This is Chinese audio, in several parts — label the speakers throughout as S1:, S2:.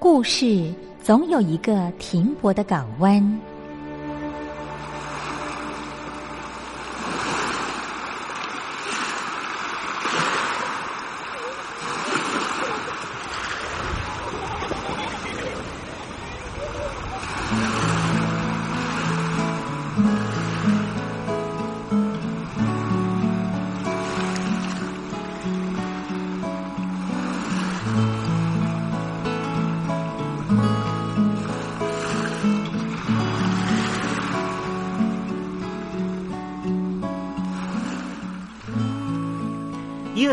S1: 故事总有一个停泊的港湾。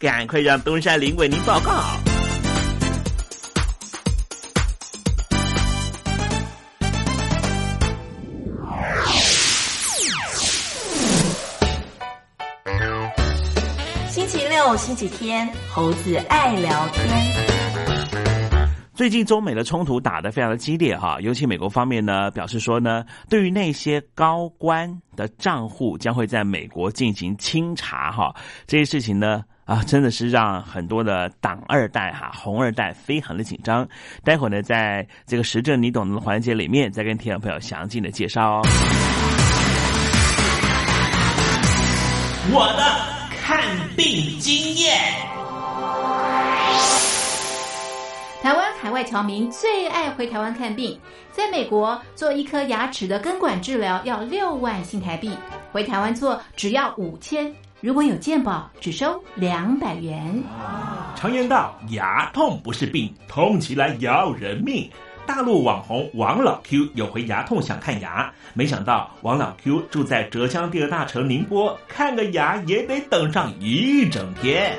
S2: 赶快让东山林为您报告。
S3: 星期六、星期天，猴子爱聊天。
S2: 最近中美的冲突打得非常的激烈哈，尤其美国方面呢表示说呢，对于那些高官的账户将会在美国进行清查哈，这些事情呢啊真的是让很多的党二代哈红二代非常的紧张。待会儿呢，在这个时政你懂的环节里面，再跟听众朋友详尽的介绍哦。我的看病经验。
S4: 台湾海外侨民最爱回台湾看病，在美国做一颗牙齿的根管治疗要六万新台币，回台湾做只要五千，如果有健保只收两百元。
S2: 常言道，牙痛不是病，痛起来要人命。大陆网红王老 Q 有回牙痛想看牙，没想到王老 Q 住在浙江第二大城宁波，看个牙也得等上一整天。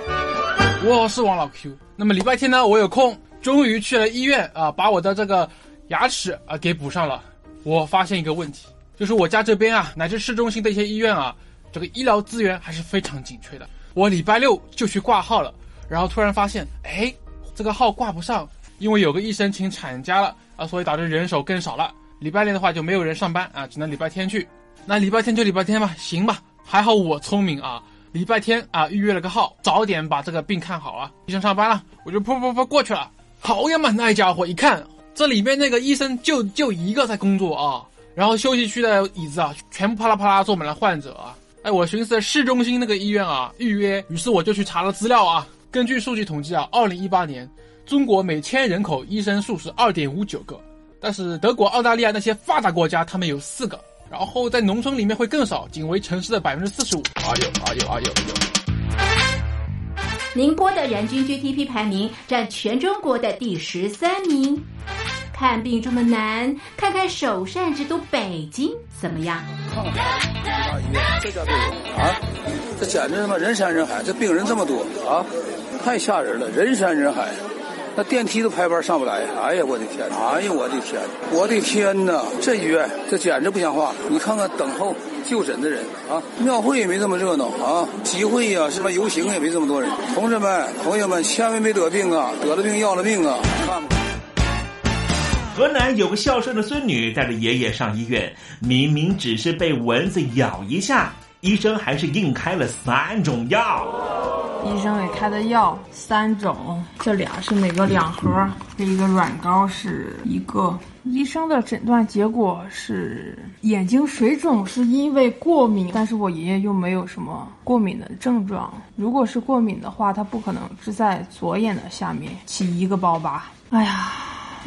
S5: 我是王老 Q，那么礼拜天呢，我有空，终于去了医院啊，把我的这个牙齿啊给补上了。我发现一个问题，就是我家这边啊，乃至市中心的一些医院啊，这个医疗资源还是非常紧缺的。我礼拜六就去挂号了，然后突然发现，哎，这个号挂不上。因为有个医生请产假了啊，所以导致人手更少了。礼拜六的话就没有人上班啊，只能礼拜天去。那礼拜天就礼拜天吧，行吧。还好我聪明啊，礼拜天啊预约了个号，早点把这个病看好啊。医生上班了，我就噗噗噗过去了。好呀嘛，那家伙一看，这里面那个医生就就一个在工作啊，然后休息区的椅子啊，全部啪啦啪啦坐满了患者啊。哎，我寻思市中心那个医院啊预约，于是我就去查了资料啊。根据数据统计啊，二零一八年。中国每千人口医生数是二点五九个，但是德国、澳大利亚那些发达国家，他们有四个。然后在农村里面会更少，仅为城市的百分之四十五。哎呦哎呦哎呦哎呦！
S4: 宁波的人均 GDP 排名占全中国的第十三名。看病这么难，看看首善之都北京怎么样？
S6: 看看这家病啊，这简直他妈人山人海，这病人这么多啊，太吓人了，人山人海。那电梯都排班上不来，哎呀，我的天！哎呀，我的天！我的天哪！这医院这简直不像话！你看看等候就诊的人啊，庙会也没这么热闹啊，集会呀，什么游行也没这么多人。同志们、朋友们，千万别得病啊！得了病要了命啊！看吧。
S2: 河南有个孝顺的孙女带着爷爷上医院，明明只是被蚊子咬一下，医生还是硬开了三种药。
S7: 医生给开的药三种，这俩是每个两盒，这一个软膏是一个。医生的诊断结果是眼睛水肿是因为过敏，但是我爷爷又没有什么过敏的症状。如果是过敏的话，他不可能只在左眼的下面起一个包吧。哎呀，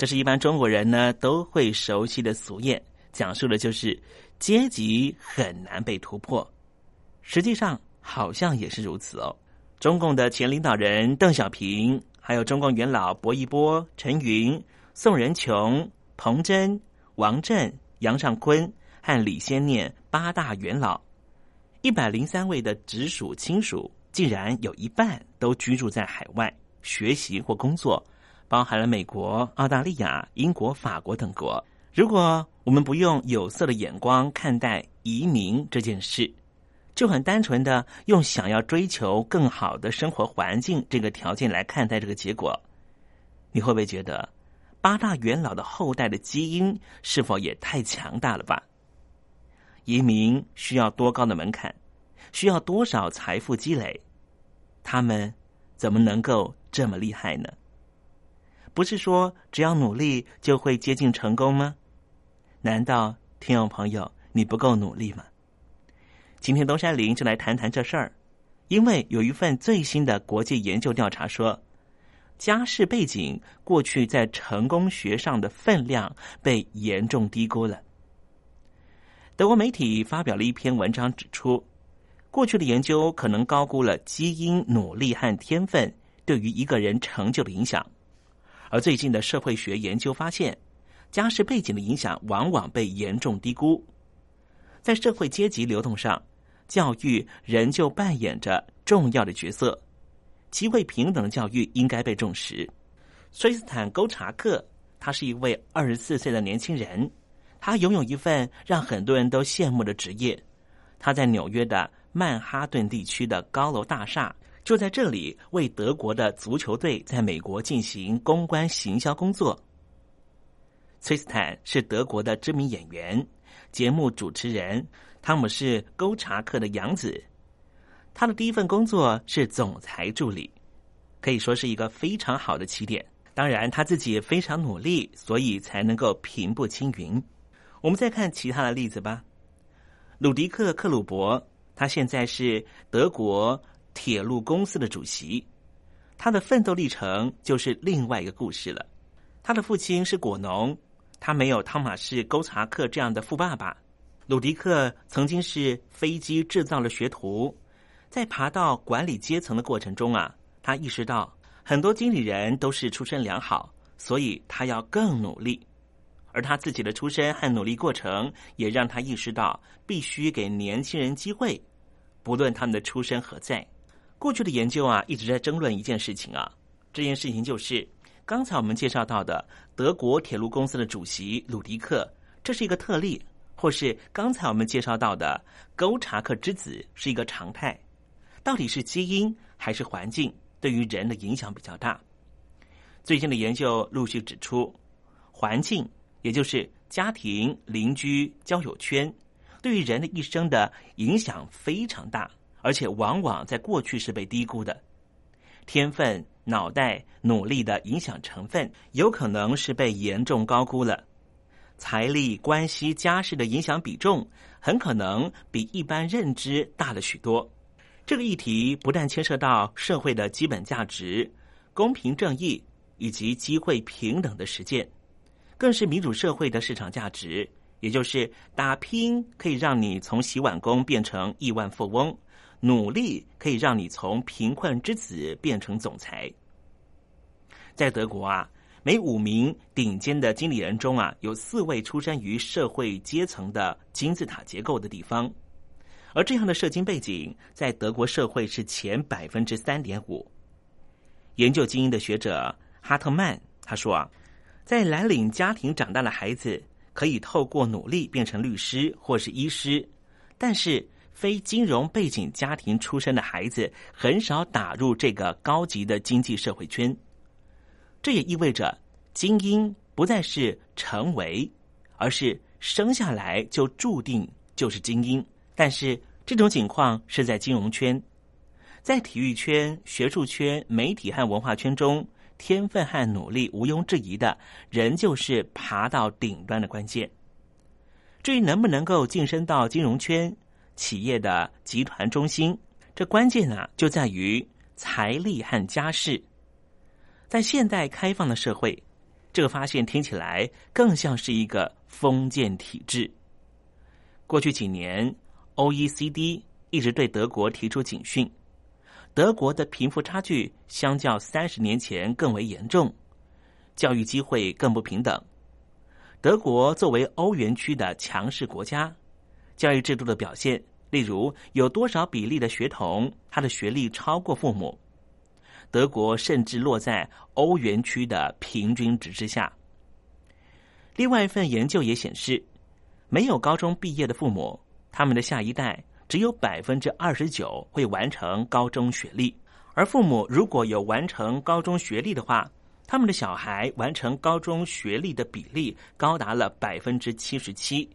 S2: 这是一般中国人呢都会熟悉的俗谚，讲述的就是阶级很难被突破。实际上好像也是如此哦。中共的前领导人邓小平，还有中共元老薄一波、陈云、宋仁琼、彭真、王震、杨尚昆和李先念八大元老，一百零三位的直属亲属，竟然有一半都居住在海外学习或工作。包含了美国、澳大利亚、英国、法国等国，如果我们不用有色的眼光看待移民这件事，就很单纯的用想要追求更好的生活环境这个条件来看待这个结果，你会不会觉得八大元老的后代的基因是否也太强大了吧？移民需要多高的门槛？需要多少财富积累？他们怎么能够这么厉害呢？不是说只要努力就会接近成功吗？难道听众朋友你不够努力吗？今天东山林就来谈谈这事儿，因为有一份最新的国际研究调查说，家世背景过去在成功学上的分量被严重低估了。德国媒体发表了一篇文章，指出，过去的研究可能高估了基因、努力和天分对于一个人成就的影响，而最近的社会学研究发现，家世背景的影响往往被严重低估。在社会阶级流动上，教育仍旧扮演着重要的角色，机会平等教育应该被重视。崔斯坦·沟查克，他是一位二十四岁的年轻人。他拥有一份让很多人都羡慕的职业，他在纽约的曼哈顿地区的高楼大厦，就在这里为德国的足球队在美国进行公关行销工作。崔斯坦是德国的知名演员、节目主持人，汤姆是沟查克的养子。他的第一份工作是总裁助理，可以说是一个非常好的起点。当然，他自己也非常努力，所以才能够平步青云。我们再看其他的例子吧。鲁迪克·克鲁伯，他现在是德国铁路公司的主席，他的奋斗历程就是另外一个故事了。他的父亲是果农，他没有汤马士·沟查克这样的富爸爸。鲁迪克曾经是飞机制造的学徒，在爬到管理阶层的过程中啊，他意识到很多经理人都是出身良好，所以他要更努力。而他自己的出身和努力过程，也让他意识到必须给年轻人机会，不论他们的出身何在。过去的研究啊，一直在争论一件事情啊，这件事情就是刚才我们介绍到的德国铁路公司的主席鲁迪克，这是一个特例，或是刚才我们介绍到的沟查克之子是一个常态。到底是基因还是环境对于人的影响比较大？最近的研究陆续指出，环境。也就是家庭、邻居、交友圈，对于人的一生的影响非常大，而且往往在过去是被低估的。天分、脑袋、努力的影响成分，有可能是被严重高估了。财力、关系、家世的影响比重，很可能比一般认知大了许多。这个议题不但牵涉到社会的基本价值、公平正义以及机会平等的实践。更是民主社会的市场价值，也就是打拼可以让你从洗碗工变成亿万富翁，努力可以让你从贫困之子变成总裁。在德国啊，每五名顶尖的经理人中啊，有四位出身于社会阶层的金字塔结构的地方，而这样的社经背景在德国社会是前百分之三点五。研究精英的学者哈特曼他说啊。在蓝领家庭长大的孩子可以透过努力变成律师或是医师，但是非金融背景家庭出身的孩子很少打入这个高级的经济社会圈。这也意味着精英不再是成为，而是生下来就注定就是精英。但是这种情况是在金融圈，在体育圈、学术圈、媒体和文化圈中。天分和努力毋庸置疑的，仍旧是爬到顶端的关键。至于能不能够晋升到金融圈、企业的集团中心，这关键呢，就在于财力和家世。在现代开放的社会，这个发现听起来更像是一个封建体制。过去几年，OECD 一直对德国提出警讯。德国的贫富差距相较三十年前更为严重，教育机会更不平等。德国作为欧元区的强势国家，教育制度的表现，例如有多少比例的学童他的学历超过父母，德国甚至落在欧元区的平均值之下。另外一份研究也显示，没有高中毕业的父母，他们的下一代只有百分之二十九会完成高中学历；而父母如果有完成高中学历的话，他们的小孩完成高中学历的比例高达了百分之七十七。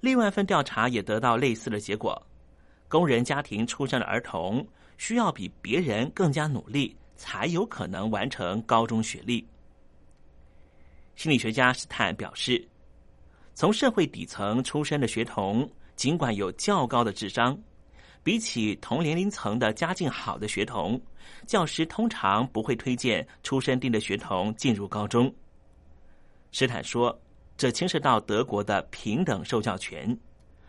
S2: 另外一份调查也得到类似的结果：工人家庭出生的儿童需要比别人更加努力，才有可能完成高中学历。心理学家斯坦表示，从社会底层出身的学童，尽管有较高的智商，比起同年龄层的家境好的学童，教师通常不会推荐出身低的学童进入高中。斯坦说，这牵涉到德国的平等受教权。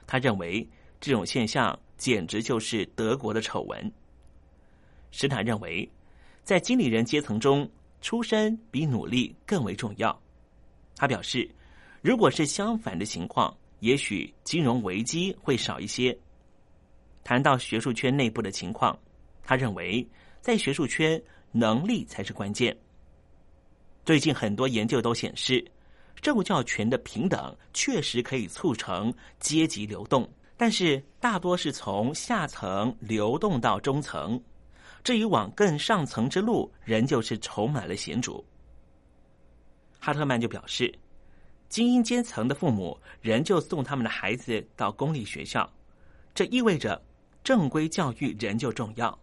S2: 他认为这种现象简直就是德国的丑闻。斯坦认为，在经理人阶层中，出身比努力更为重要。他表示，如果是相反的情况，也许金融危机会少一些。谈到学术圈内部的情况，他认为在学术圈，能力才是关键。最近很多研究都显示，受教权的平等确实可以促成阶级流动，但是大多是从下层流动到中层，至于往更上层之路，仍旧是充满了险阻。哈特曼就表示，精英阶层的父母仍旧送他们的孩子到公立学校，这意味着正规教育仍旧重要。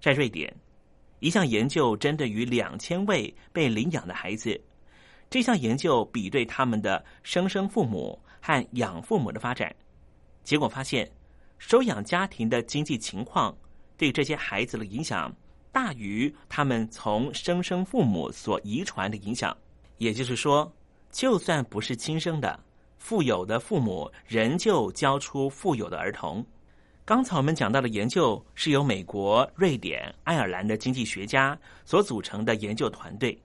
S2: 在瑞典，一项研究针对于两千位被领养的孩子，这项研究比对他们的生生父母和养父母的发展，结果发现，收养家庭的经济情况对这些孩子的影响。大于他们从生生父母所遗传的影响，也就是说，就算不是亲生的，富有的父母仍旧教出富有的儿童。刚才我们讲到的研究是由美国、瑞典、爱尔兰的经济学家所组成的研究团队，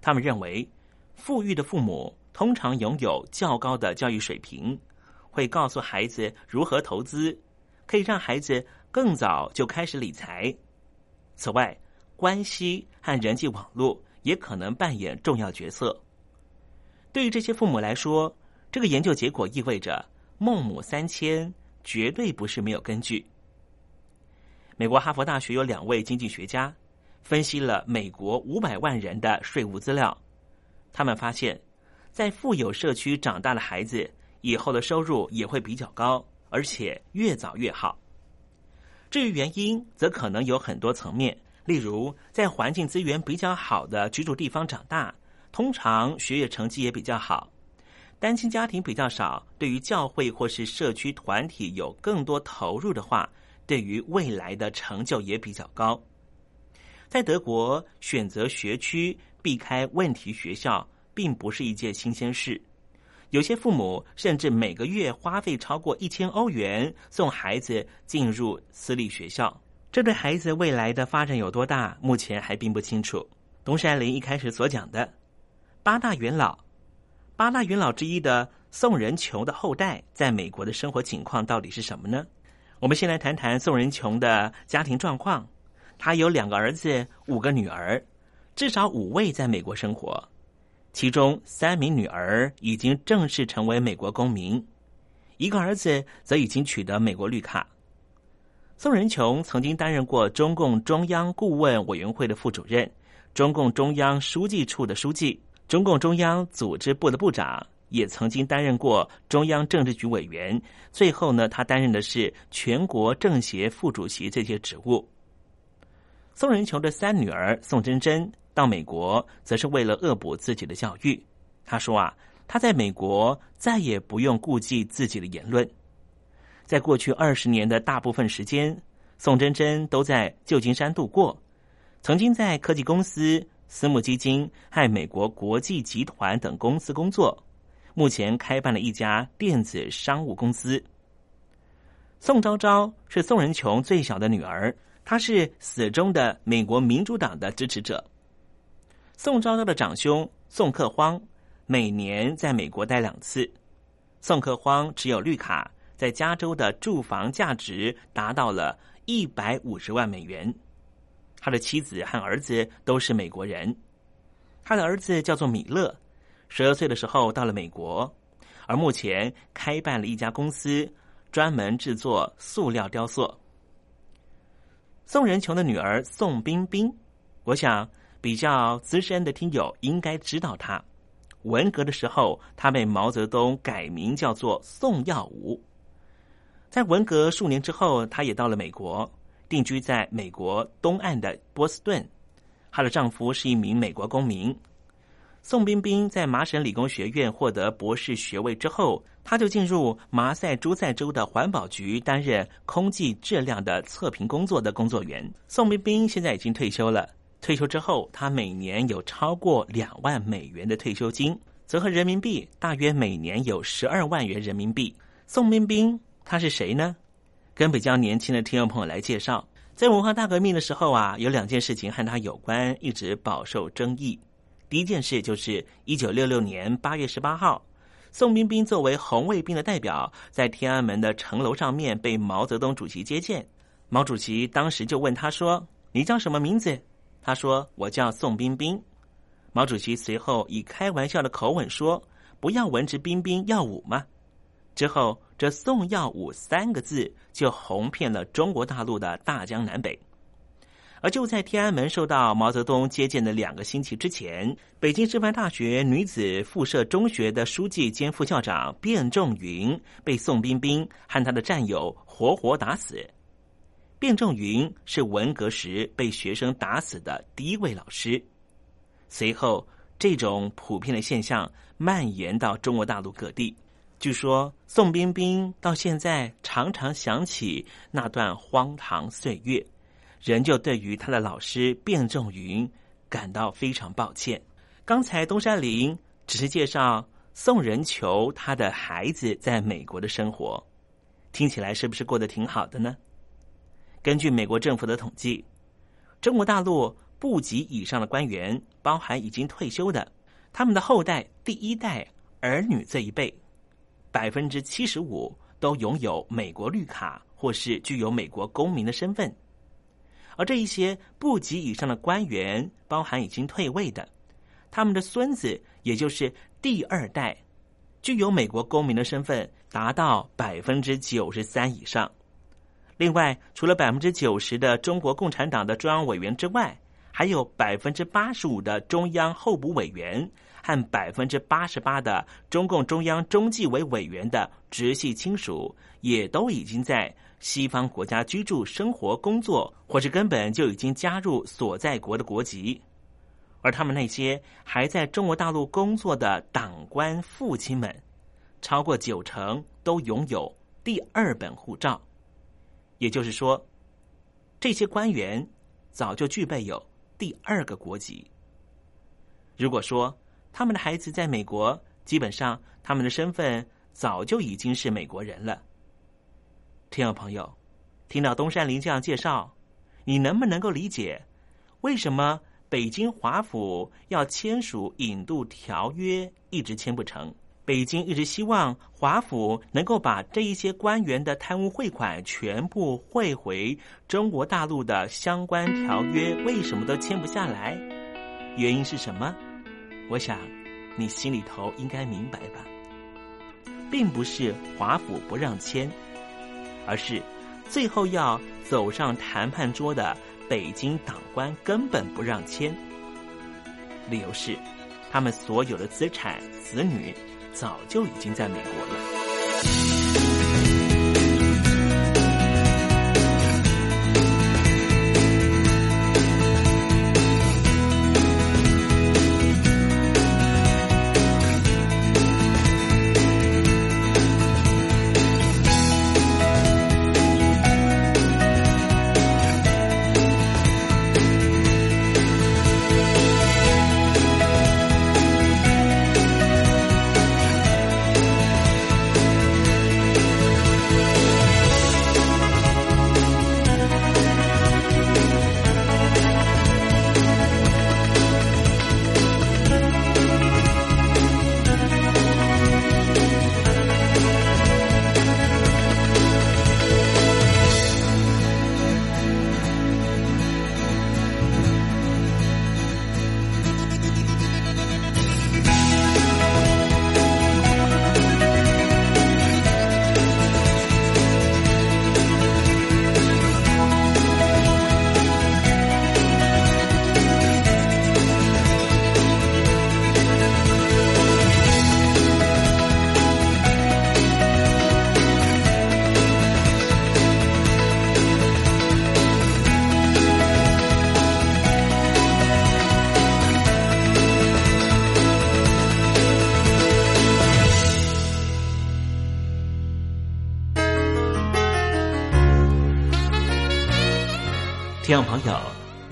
S2: 他们认为，富裕的父母通常拥有较高的教育水平，会告诉孩子如何投资，可以让孩子更早就开始理财。此外，关系和人际网络也可能扮演重要角色。对于这些父母来说，这个研究结果意味着“孟母三迁”绝对不是没有根据。美国哈佛大学有两位经济学家分析了美国五百万人的税务资料，他们发现，在富有社区长大的孩子以后的收入也会比较高，而且越早越好。至于原因，则可能有很多层面，例如在环境资源比较好的居住地方长大，通常学业成绩也比较好；单亲家庭比较少，对于教会或是社区团体有更多投入的话，对于未来的成就也比较高。在德国，选择学区、避开问题学校，并不是一件新鲜事。有些父母甚至每个月花费超过一千欧元送孩子进入私立学校，这对孩子未来的发展有多大，目前还并不清楚。东山林一开始所讲的八大元老，八大元老之一的宋仁琼的后代，在美国的生活情况到底是什么呢？我们先来谈谈宋仁琼的家庭状况。他有两个儿子，五个女儿，至少五位在美国生活。其中三名女儿已经正式成为美国公民，一个儿子则已经取得美国绿卡。宋仁琼曾经担任过中共中央顾问委员会的副主任、中共中央书记处的书记、中共中央组织部的部长，也曾经担任过中央政治局委员。最后呢，他担任的是全国政协副主席这些职务。宋仁琼的三女儿宋真真。到美国，则是为了恶补自己的教育。他说：“啊，他在美国再也不用顾忌自己的言论。在过去二十年的大部分时间，宋真真都在旧金山度过。曾经在科技公司、私募基金和美国国际集团等公司工作。目前开办了一家电子商务公司。宋昭昭是宋仁琼最小的女儿，他是死忠的美国民主党的支持者。”宋昭昭的长兄宋克荒每年在美国待两次。宋克荒持有绿卡，在加州的住房价值达到了一百五十万美元。他的妻子和儿子都是美国人。他的儿子叫做米勒，十二岁的时候到了美国，而目前开办了一家公司，专门制作塑料雕塑。宋仁琼的女儿宋冰冰，我想比较资深的听友应该知道她。文革的时候，她被毛泽东改名叫做宋耀武。在文革数年之后，她也到了美国，定居在美国东岸的波士顿。她的丈夫是一名美国公民。宋冰冰在麻省理工学院获得博士学位之后，他就进入马赛诸塞州的环保局担任空气质量的测评工作的工作员。宋冰冰现在已经退休了。退休之后，他每年有超过两万美元的退休金，折合人民币大约每年有十二万元人民币。宋冰冰他是谁呢？跟比较年轻的听众朋友来介绍，在文化大革命的时候啊，有两件事情和他有关，一直饱受争议。第一件事就是一九六六年八月十八号，宋冰冰作为红卫兵的代表，在天安门的城楼上面被毛泽东主席接见。毛主席当时就问他说：“你叫什么名字？”他说：“我叫宋冰冰。”毛主席随后以开玩笑的口吻说：“不要文质彬彬耀武吗？”之后，这“宋耀武”三个字就红遍了中国大陆的大江南北。而就在天安门受到毛泽东接见的两个星期之前，北京师范大学女子附设中学的书记兼副校长卞仲云被宋冰冰和他的战友活活打死。卞仲云是文革时被学生打死的第一位老师。随后，这种普遍的现象蔓延到中国大陆各地。据说，宋冰冰到现在常常想起那段荒唐岁月。仍旧对于他的老师卞仲云感到非常抱歉。刚才东山林只是介绍宋仁求他的孩子在美国的生活，听起来是不是过得挺好的呢？根据美国政府的统计，中国大陆部级以上的官员，包含已经退休的，他们的后代第一代儿女这一辈，百分之七十五都拥有美国绿卡或是具有美国公民的身份。而这一些部级以上的官员，包含已经退位的，他们的孙子，也就是第二代，具有美国公民的身份，达到百分之九十三以上。另外，除了百分之九十的中国共产党的中央委员之外，还有百分之八十五的中央候补委员和百分之八十八的中共中央中纪委委员的直系亲属，也都已经在。西方国家居住、生活、工作，或是根本就已经加入所在国的国籍，而他们那些还在中国大陆工作的党官父亲们，超过九成都拥有第二本护照。也就是说，这些官员早就具备有第二个国籍。如果说他们的孩子在美国，基本上他们的身份早就已经是美国人了。听众朋友，听到东山林这样介绍，你能不能够理解为什么北京华府要签署引渡条约一直签不成？北京一直希望华府能够把这一些官员的贪污汇款全部汇回中国大陆的相关条约，为什么都签不下来？原因是什么？我想你心里头应该明白吧，并不是华府不让签。而是，最后要走上谈判桌的北京党官根本不让签，理由是，他们所有的资产、子女早就已经在美国了。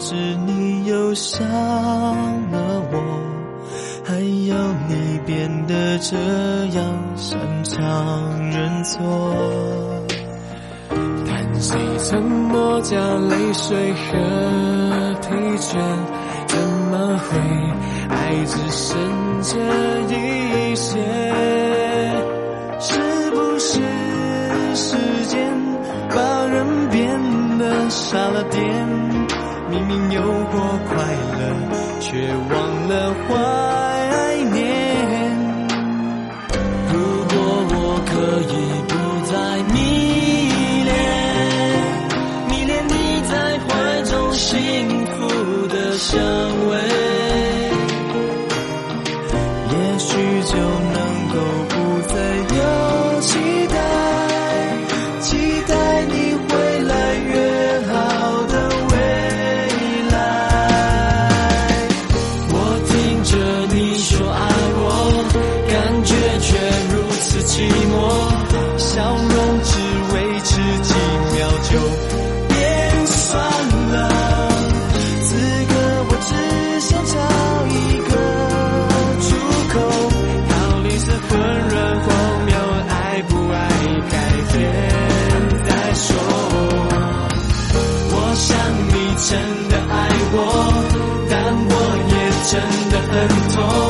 S8: 是你又伤了我，还有你变得这样擅长认错。叹息沉默加泪水和疲倦，怎么会爱只剩这一些？是不是时间把人变得傻了点？明明有过快乐，却忘了怀念。如果我可以不再迷恋，迷恋你在怀中幸福的笑真的很痛，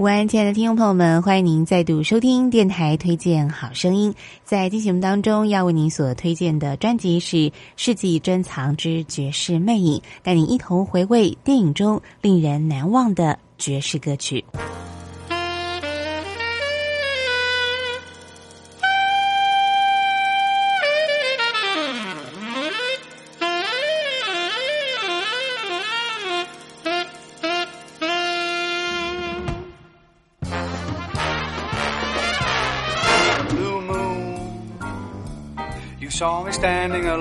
S3: 午安，亲爱的听众朋友们，欢迎您再度收听电台推荐好声音。在进行当中，要为您所推荐的专辑是《世纪珍藏之绝世魅影》，带您一同回味电影中令人难忘的绝世歌曲。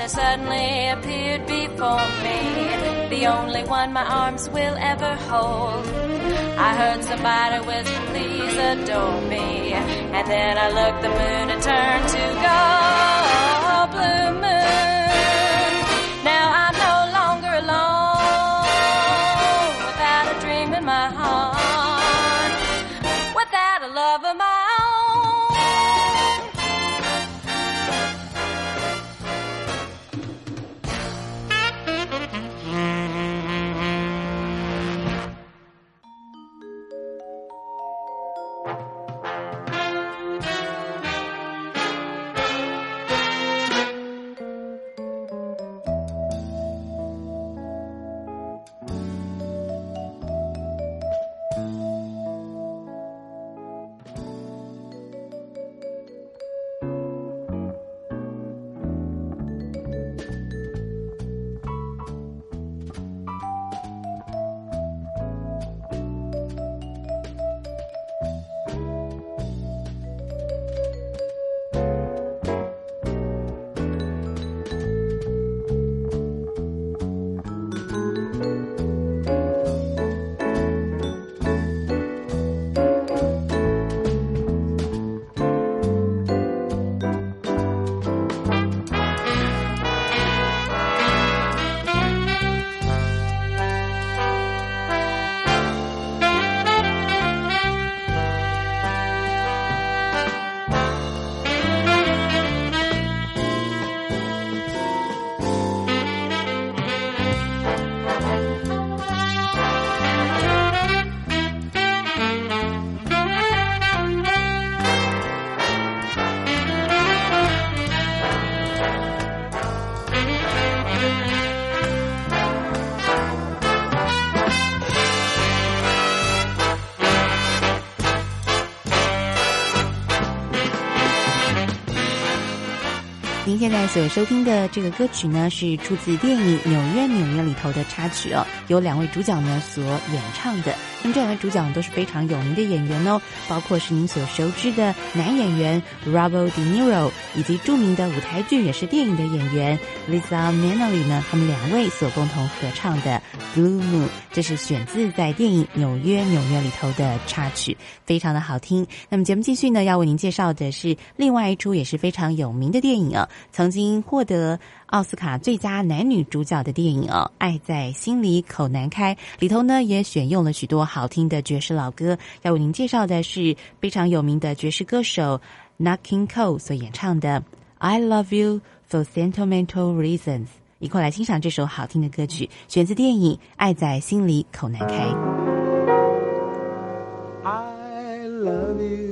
S9: There suddenly appeared before me the only one my arms will ever hold. I heard somebody whisper, please adore me. And then I looked the moon and turned to gold. Blue moon, now I'm no longer alone. Without a dream in my heart, without a love of my
S3: 现在所收听的这个歌曲呢，是出自电影《纽约纽约》里头的插曲哦，由两位主角呢所演唱的。那么这两位主角都是非常有名的演员哦，包括是您所熟知的男演员 Robert De Niro，以及著名的舞台剧也是电影的演员 Lisa Minnelli 呢，他们两位所共同合唱的《Blue Moon》，这是选自在电影《纽约纽约》里头的插曲，非常的好听。那么节目继续呢，要为您介绍的是另外一出也是非常有名的电影啊，曾经获得奥斯卡最佳男女主角的电影哦，《爱在心里口难开》里头呢也选用了许多好听的爵士老歌，要为您介绍的是非常有名的爵士歌手 Nat King Cole 所演唱的《I Love You for Sentimental Reasons》，一块来欣赏这首好听的歌曲，选自电影《爱在心里口难开》。
S10: I love you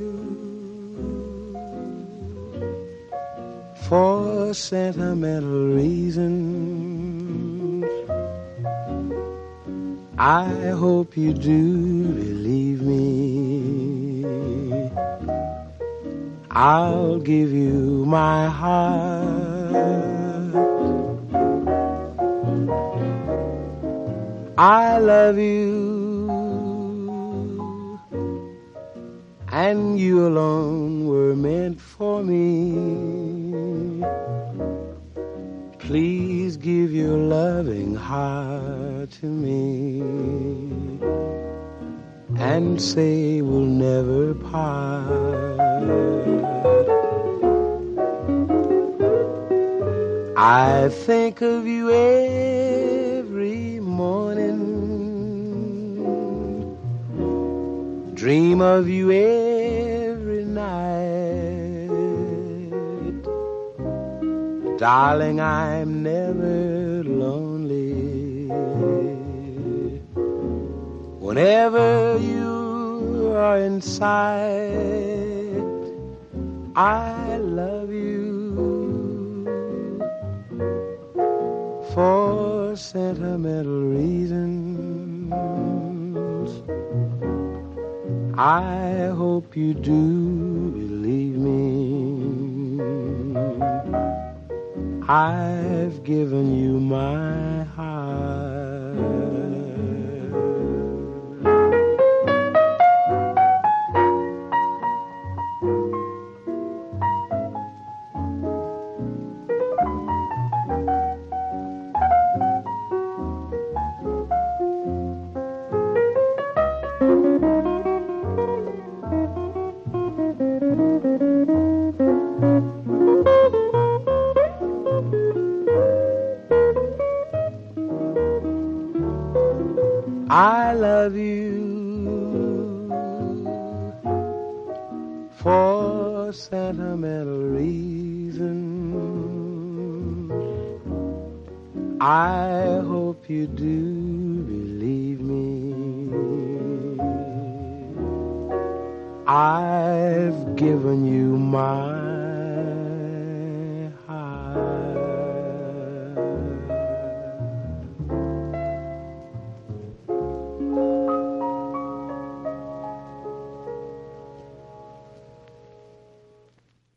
S10: for sentimental reasons. I hope you do believe me. I'll give you my heart. I love you and you alone loving heart to me and say we'll never part. I think of you every morning dream of you every night. Darling, I'm never Whenever you are in sight, I love you for sentimental reasons. I hope you do believe me. I've given you my heart.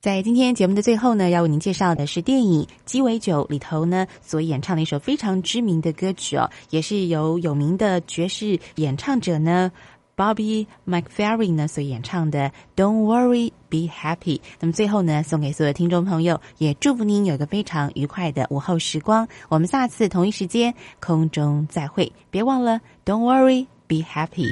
S3: 在今天节目的最后呢，要为您介绍的是电影《鸡尾酒》里头呢所演唱的一首非常知名的歌曲哦，也是由有名的爵士演唱者呢 Bobby McFerrin 呢所演唱的《Don't Worry, Be Happy》。那么最后呢，送给所有听众朋友，也祝福您有个非常愉快的午后时光。我们下次同一时间空中再会，别忘了 Don't Worry, Be Happy。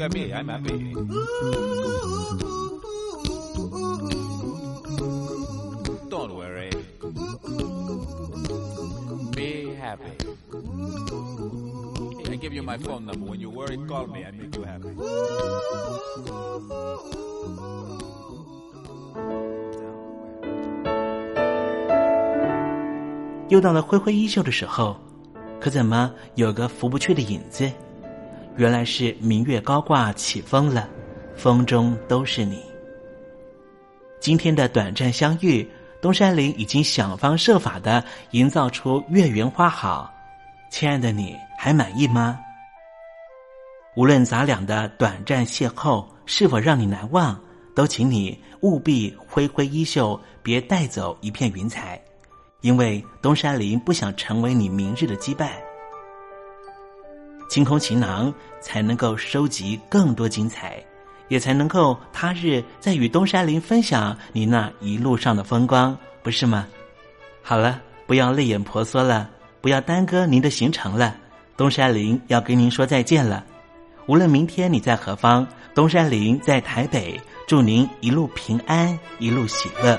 S11: Look at me, I'm happy. Don't worry. Be happy. I give you my phone number. When you worry, call me. I make you happy.
S2: 又到了挥挥衣袖的时候，可怎么有个拂不去的影子？原来是明月高挂起风了，风中都是你。今天的短暂相遇，东山林已经想方设法的营造出月圆花好。亲爱的你，还满意吗？无论咱俩的短暂邂逅是否让你难忘，都请你务必挥挥衣袖，别带走一片云彩。因为东山林不想成为你明日的羁绊，清空行囊，才能够收集更多精彩，也才能够他日再与东山林分享你那一路上的风光，不是吗？好了，不要泪眼婆娑了，不要耽搁您的行程了，东山林要跟您说再见了。无论明天你在何方，东山林在台北，祝您一路平安，一路喜乐。